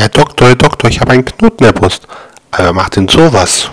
Herr Doktor, Herr Doktor, ich habe einen Knoten in der Brust. Aber wer macht denn sowas?